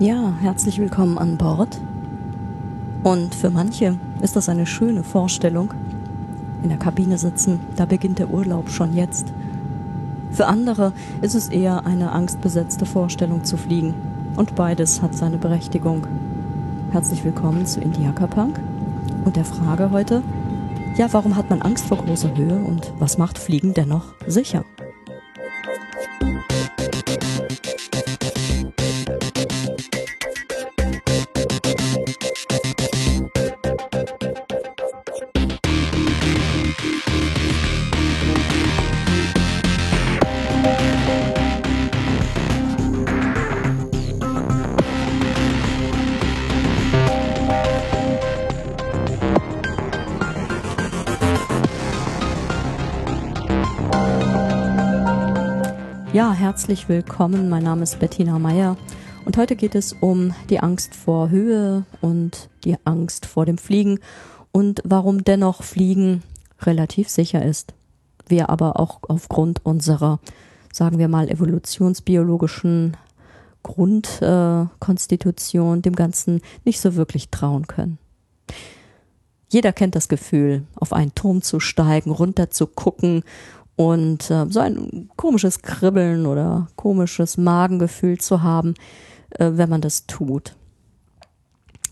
Ja, herzlich willkommen an Bord. Und für manche ist das eine schöne Vorstellung. In der Kabine sitzen, da beginnt der Urlaub schon jetzt. Für andere ist es eher eine angstbesetzte Vorstellung zu fliegen. Und beides hat seine Berechtigung. Herzlich willkommen zu Indiaka Punk und der Frage heute, ja, warum hat man Angst vor großer Höhe und was macht Fliegen dennoch sicher? Ja, herzlich willkommen. Mein Name ist Bettina Meyer und heute geht es um die Angst vor Höhe und die Angst vor dem Fliegen und warum dennoch Fliegen relativ sicher ist. Wir aber auch aufgrund unserer, sagen wir mal, evolutionsbiologischen Grundkonstitution äh, dem Ganzen nicht so wirklich trauen können. Jeder kennt das Gefühl, auf einen Turm zu steigen, runter zu gucken und äh, so ein komisches Kribbeln oder komisches Magengefühl zu haben, äh, wenn man das tut.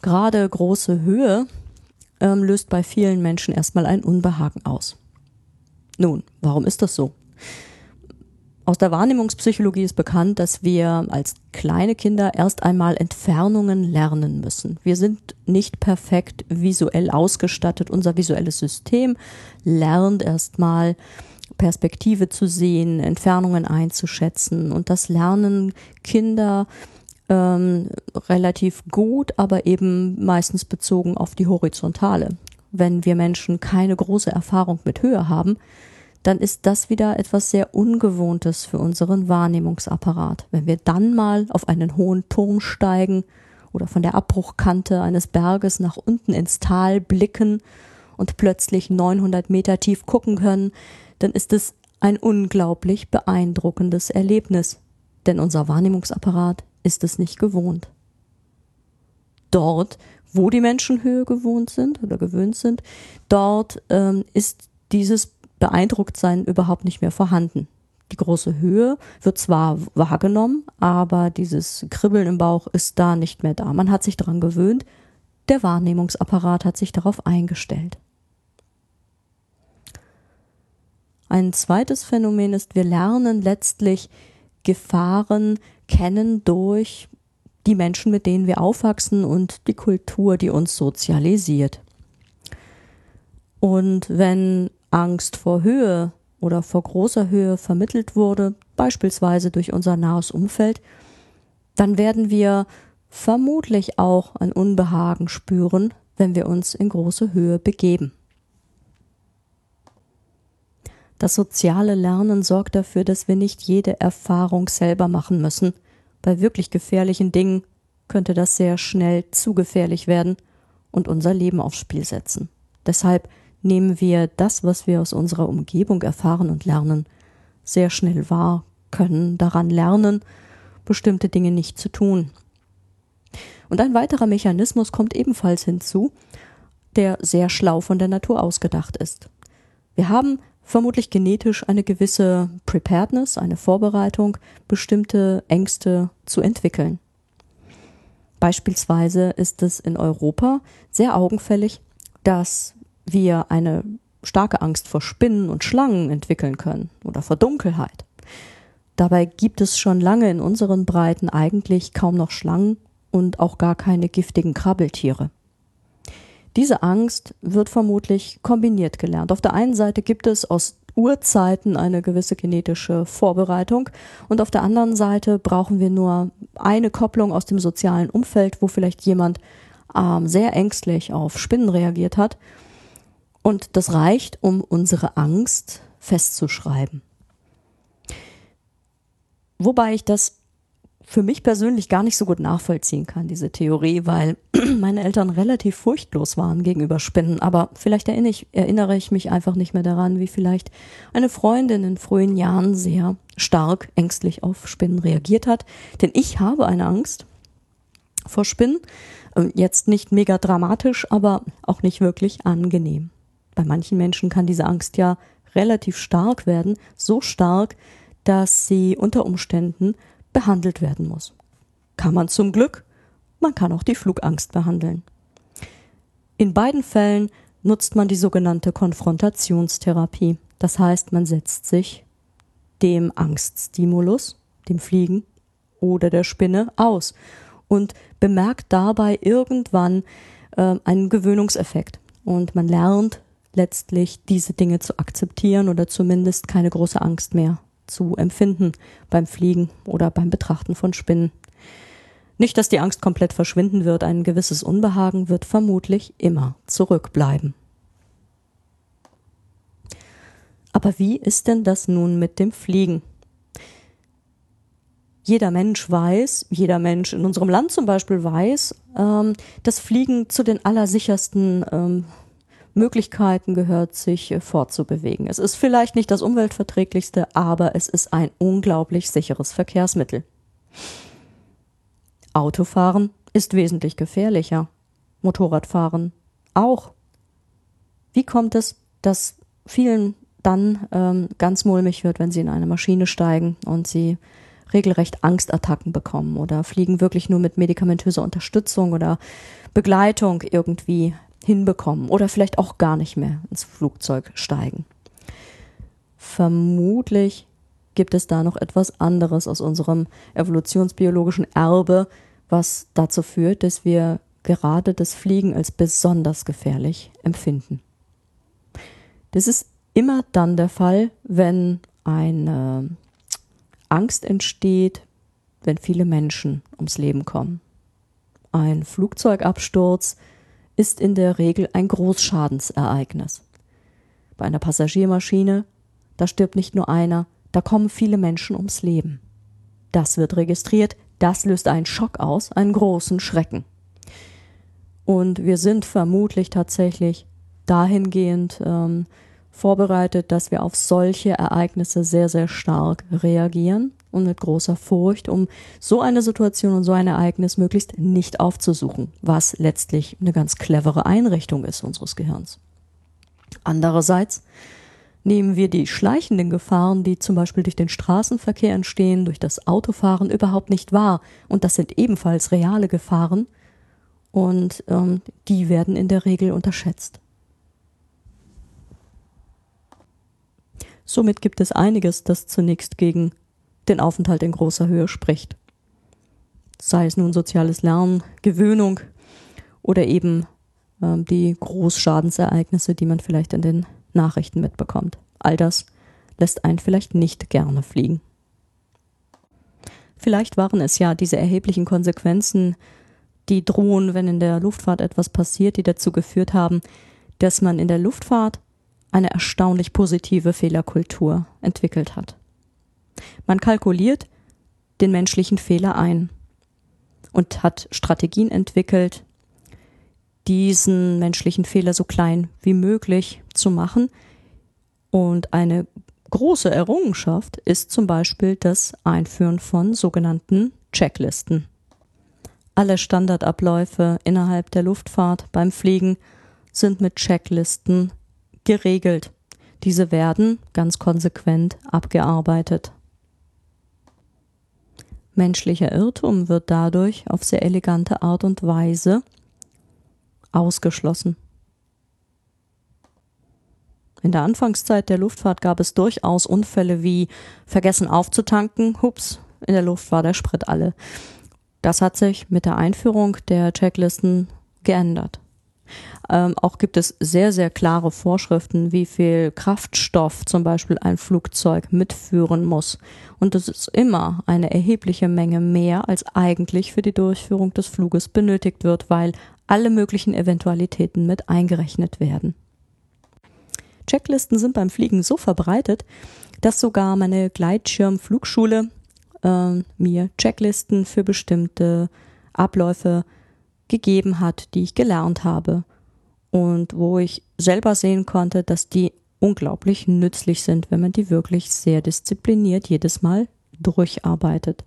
Gerade große Höhe ähm, löst bei vielen Menschen erstmal ein Unbehagen aus. Nun, warum ist das so? Aus der Wahrnehmungspsychologie ist bekannt, dass wir als kleine Kinder erst einmal Entfernungen lernen müssen. Wir sind nicht perfekt visuell ausgestattet. Unser visuelles System lernt erstmal Perspektive zu sehen, Entfernungen einzuschätzen. Und das lernen Kinder ähm, relativ gut, aber eben meistens bezogen auf die Horizontale. Wenn wir Menschen keine große Erfahrung mit Höhe haben, dann ist das wieder etwas sehr Ungewohntes für unseren Wahrnehmungsapparat. Wenn wir dann mal auf einen hohen Turm steigen oder von der Abbruchkante eines Berges nach unten ins Tal blicken und plötzlich 900 Meter tief gucken können, dann ist es ein unglaublich beeindruckendes Erlebnis, denn unser Wahrnehmungsapparat ist es nicht gewohnt. Dort, wo die Menschen Höhe gewohnt sind oder gewöhnt sind, dort ähm, ist dieses Beeindrucktsein überhaupt nicht mehr vorhanden. Die große Höhe wird zwar wahrgenommen, aber dieses Kribbeln im Bauch ist da nicht mehr da. Man hat sich daran gewöhnt, der Wahrnehmungsapparat hat sich darauf eingestellt. Ein zweites Phänomen ist, wir lernen letztlich Gefahren kennen durch die Menschen, mit denen wir aufwachsen und die Kultur, die uns sozialisiert. Und wenn Angst vor Höhe oder vor großer Höhe vermittelt wurde, beispielsweise durch unser nahes Umfeld, dann werden wir vermutlich auch ein Unbehagen spüren, wenn wir uns in große Höhe begeben. Das soziale Lernen sorgt dafür, dass wir nicht jede Erfahrung selber machen müssen. Bei wirklich gefährlichen Dingen könnte das sehr schnell zu gefährlich werden und unser Leben aufs Spiel setzen. Deshalb nehmen wir das, was wir aus unserer Umgebung erfahren und lernen, sehr schnell wahr, können daran lernen, bestimmte Dinge nicht zu tun. Und ein weiterer Mechanismus kommt ebenfalls hinzu, der sehr schlau von der Natur ausgedacht ist. Wir haben vermutlich genetisch eine gewisse Preparedness, eine Vorbereitung, bestimmte Ängste zu entwickeln. Beispielsweise ist es in Europa sehr augenfällig, dass wir eine starke Angst vor Spinnen und Schlangen entwickeln können oder vor Dunkelheit. Dabei gibt es schon lange in unseren Breiten eigentlich kaum noch Schlangen und auch gar keine giftigen Krabbeltiere. Diese Angst wird vermutlich kombiniert gelernt. Auf der einen Seite gibt es aus Urzeiten eine gewisse genetische Vorbereitung und auf der anderen Seite brauchen wir nur eine Kopplung aus dem sozialen Umfeld, wo vielleicht jemand ähm, sehr ängstlich auf Spinnen reagiert hat und das reicht, um unsere Angst festzuschreiben. Wobei ich das für mich persönlich gar nicht so gut nachvollziehen kann, diese Theorie, weil meine Eltern relativ furchtlos waren gegenüber Spinnen. Aber vielleicht erinnere ich, erinnere ich mich einfach nicht mehr daran, wie vielleicht eine Freundin in frühen Jahren sehr stark ängstlich auf Spinnen reagiert hat. Denn ich habe eine Angst vor Spinnen. Ähm, jetzt nicht mega dramatisch, aber auch nicht wirklich angenehm. Bei manchen Menschen kann diese Angst ja relativ stark werden, so stark, dass sie unter Umständen behandelt werden muss. Kann man zum Glück, man kann auch die Flugangst behandeln. In beiden Fällen nutzt man die sogenannte Konfrontationstherapie. Das heißt, man setzt sich dem Angststimulus, dem Fliegen oder der Spinne aus und bemerkt dabei irgendwann äh, einen Gewöhnungseffekt. Und man lernt letztlich diese Dinge zu akzeptieren oder zumindest keine große Angst mehr zu empfinden beim Fliegen oder beim Betrachten von Spinnen. Nicht, dass die Angst komplett verschwinden wird, ein gewisses Unbehagen wird vermutlich immer zurückbleiben. Aber wie ist denn das nun mit dem Fliegen? Jeder Mensch weiß, jeder Mensch in unserem Land zum Beispiel weiß, ähm, dass Fliegen zu den allersichersten ähm, Möglichkeiten gehört, sich äh, fortzubewegen. Es ist vielleicht nicht das umweltverträglichste, aber es ist ein unglaublich sicheres Verkehrsmittel. Autofahren ist wesentlich gefährlicher. Motorradfahren auch. Wie kommt es, dass vielen dann ähm, ganz mulmig wird, wenn sie in eine Maschine steigen und sie regelrecht Angstattacken bekommen oder fliegen wirklich nur mit medikamentöser Unterstützung oder Begleitung irgendwie hinbekommen oder vielleicht auch gar nicht mehr ins Flugzeug steigen. Vermutlich gibt es da noch etwas anderes aus unserem evolutionsbiologischen Erbe, was dazu führt, dass wir gerade das Fliegen als besonders gefährlich empfinden. Das ist immer dann der Fall, wenn eine Angst entsteht, wenn viele Menschen ums Leben kommen. Ein Flugzeugabsturz ist in der Regel ein Großschadensereignis. Bei einer Passagiermaschine, da stirbt nicht nur einer, da kommen viele Menschen ums Leben. Das wird registriert, das löst einen Schock aus, einen großen Schrecken. Und wir sind vermutlich tatsächlich dahingehend ähm, vorbereitet, dass wir auf solche Ereignisse sehr, sehr stark reagieren und mit großer Furcht, um so eine Situation und so ein Ereignis möglichst nicht aufzusuchen, was letztlich eine ganz clevere Einrichtung ist unseres Gehirns. Andererseits nehmen wir die schleichenden Gefahren, die zum Beispiel durch den Straßenverkehr entstehen, durch das Autofahren überhaupt nicht wahr. Und das sind ebenfalls reale Gefahren und ähm, die werden in der Regel unterschätzt. Somit gibt es einiges, das zunächst gegen den Aufenthalt in großer Höhe spricht. Sei es nun soziales Lernen, Gewöhnung oder eben ähm, die Großschadensereignisse, die man vielleicht in den Nachrichten mitbekommt. All das lässt einen vielleicht nicht gerne fliegen. Vielleicht waren es ja diese erheblichen Konsequenzen, die drohen, wenn in der Luftfahrt etwas passiert, die dazu geführt haben, dass man in der Luftfahrt eine erstaunlich positive Fehlerkultur entwickelt hat. Man kalkuliert den menschlichen Fehler ein und hat Strategien entwickelt, diesen menschlichen Fehler so klein wie möglich zu machen. Und eine große Errungenschaft ist zum Beispiel das Einführen von sogenannten Checklisten. Alle Standardabläufe innerhalb der Luftfahrt beim Fliegen sind mit Checklisten geregelt. Diese werden ganz konsequent abgearbeitet. Menschlicher Irrtum wird dadurch auf sehr elegante Art und Weise ausgeschlossen. In der Anfangszeit der Luftfahrt gab es durchaus Unfälle wie vergessen aufzutanken, hups, in der Luft war der Sprit alle. Das hat sich mit der Einführung der Checklisten geändert. Ähm, auch gibt es sehr, sehr klare Vorschriften, wie viel Kraftstoff zum Beispiel ein Flugzeug mitführen muss. Und das ist immer eine erhebliche Menge mehr, als eigentlich für die Durchführung des Fluges benötigt wird, weil alle möglichen Eventualitäten mit eingerechnet werden. Checklisten sind beim Fliegen so verbreitet, dass sogar meine Gleitschirmflugschule äh, mir Checklisten für bestimmte Abläufe gegeben hat, die ich gelernt habe und wo ich selber sehen konnte, dass die unglaublich nützlich sind, wenn man die wirklich sehr diszipliniert jedes Mal durcharbeitet.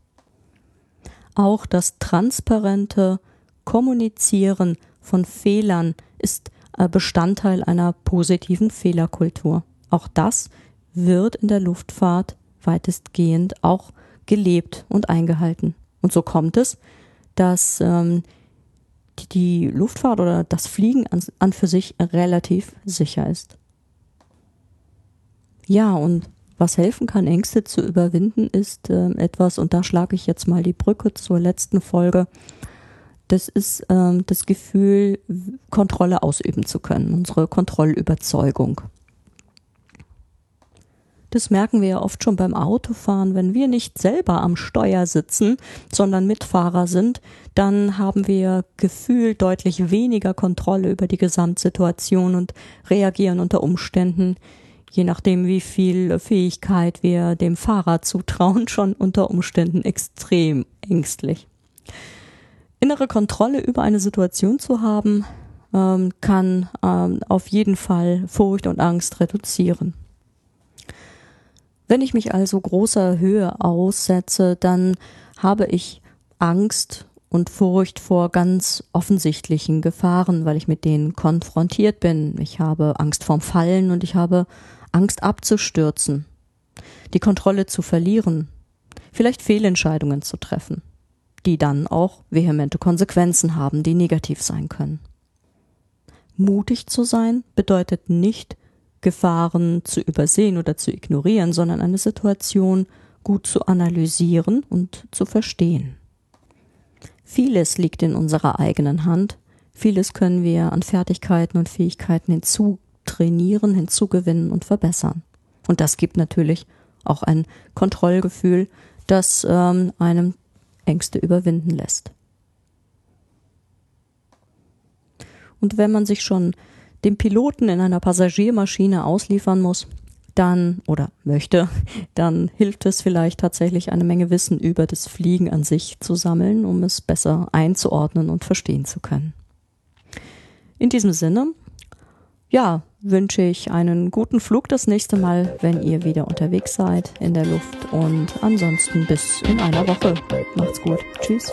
Auch das transparente Kommunizieren von Fehlern ist äh, Bestandteil einer positiven Fehlerkultur. Auch das wird in der Luftfahrt weitestgehend auch gelebt und eingehalten. Und so kommt es, dass ähm, die, Luftfahrt oder das Fliegen an, an für sich relativ sicher ist. Ja, und was helfen kann, Ängste zu überwinden, ist äh, etwas, und da schlage ich jetzt mal die Brücke zur letzten Folge. Das ist ähm, das Gefühl, Kontrolle ausüben zu können, unsere Kontrollüberzeugung. Das merken wir ja oft schon beim Autofahren. Wenn wir nicht selber am Steuer sitzen, sondern Mitfahrer sind, dann haben wir gefühlt deutlich weniger Kontrolle über die Gesamtsituation und reagieren unter Umständen, je nachdem wie viel Fähigkeit wir dem Fahrer zutrauen, schon unter Umständen extrem ängstlich. Innere Kontrolle über eine Situation zu haben, ähm, kann ähm, auf jeden Fall Furcht und Angst reduzieren. Wenn ich mich also großer Höhe aussetze, dann habe ich Angst und Furcht vor ganz offensichtlichen Gefahren, weil ich mit denen konfrontiert bin. Ich habe Angst vorm Fallen und ich habe Angst abzustürzen, die Kontrolle zu verlieren, vielleicht Fehlentscheidungen zu treffen, die dann auch vehemente Konsequenzen haben, die negativ sein können. Mutig zu sein bedeutet nicht, Gefahren zu übersehen oder zu ignorieren, sondern eine Situation gut zu analysieren und zu verstehen. Vieles liegt in unserer eigenen Hand, vieles können wir an Fertigkeiten und Fähigkeiten hinzutrainieren, hinzugewinnen und verbessern. Und das gibt natürlich auch ein Kontrollgefühl, das ähm, einem Ängste überwinden lässt. Und wenn man sich schon dem Piloten in einer Passagiermaschine ausliefern muss, dann oder möchte, dann hilft es vielleicht tatsächlich eine Menge Wissen über das Fliegen an sich zu sammeln, um es besser einzuordnen und verstehen zu können. In diesem Sinne, ja, wünsche ich einen guten Flug das nächste Mal, wenn ihr wieder unterwegs seid in der Luft und ansonsten bis in einer Woche. Macht's gut. Tschüss.